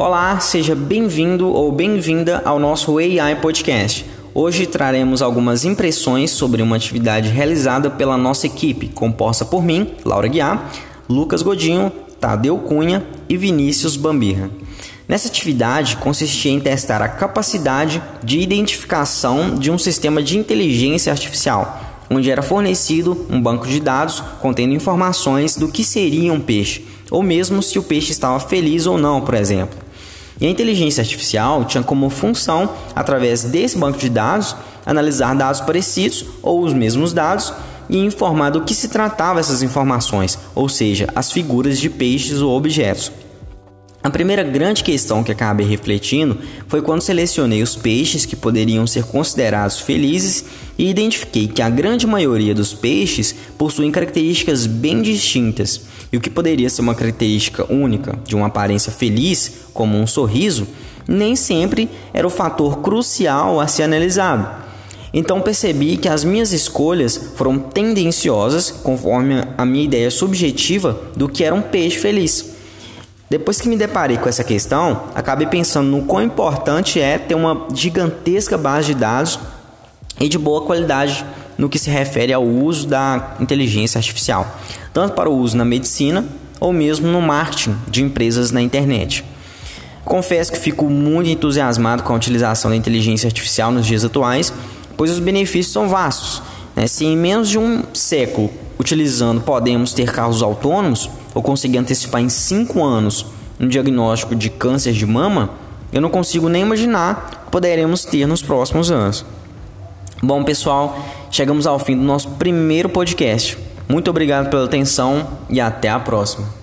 Olá, seja bem-vindo ou bem-vinda ao nosso AI Podcast. Hoje traremos algumas impressões sobre uma atividade realizada pela nossa equipe, composta por mim, Laura Guiar, Lucas Godinho, Tadeu Cunha e Vinícius Bambirra. Nessa atividade consistia em testar a capacidade de identificação de um sistema de inteligência artificial, onde era fornecido um banco de dados contendo informações do que seria um peixe, ou mesmo se o peixe estava feliz ou não, por exemplo. E a inteligência artificial tinha como função, através desse banco de dados, analisar dados parecidos ou os mesmos dados e informar do que se tratava essas informações, ou seja, as figuras de peixes ou objetos. A primeira grande questão que acabei refletindo foi quando selecionei os peixes que poderiam ser considerados felizes e identifiquei que a grande maioria dos peixes possuem características bem distintas, e o que poderia ser uma característica única de uma aparência feliz, como um sorriso, nem sempre era o fator crucial a ser analisado. Então percebi que as minhas escolhas foram tendenciosas conforme a minha ideia subjetiva do que era um peixe feliz. Depois que me deparei com essa questão, acabei pensando no quão importante é ter uma gigantesca base de dados e de boa qualidade no que se refere ao uso da inteligência artificial, tanto para o uso na medicina ou mesmo no marketing de empresas na internet. Confesso que fico muito entusiasmado com a utilização da inteligência artificial nos dias atuais, pois os benefícios são vastos. Né? Se em menos de um século utilizando podemos ter carros autônomos, ou conseguir antecipar em 5 anos um diagnóstico de câncer de mama, eu não consigo nem imaginar que poderemos ter nos próximos anos. Bom, pessoal, chegamos ao fim do nosso primeiro podcast. Muito obrigado pela atenção e até a próxima.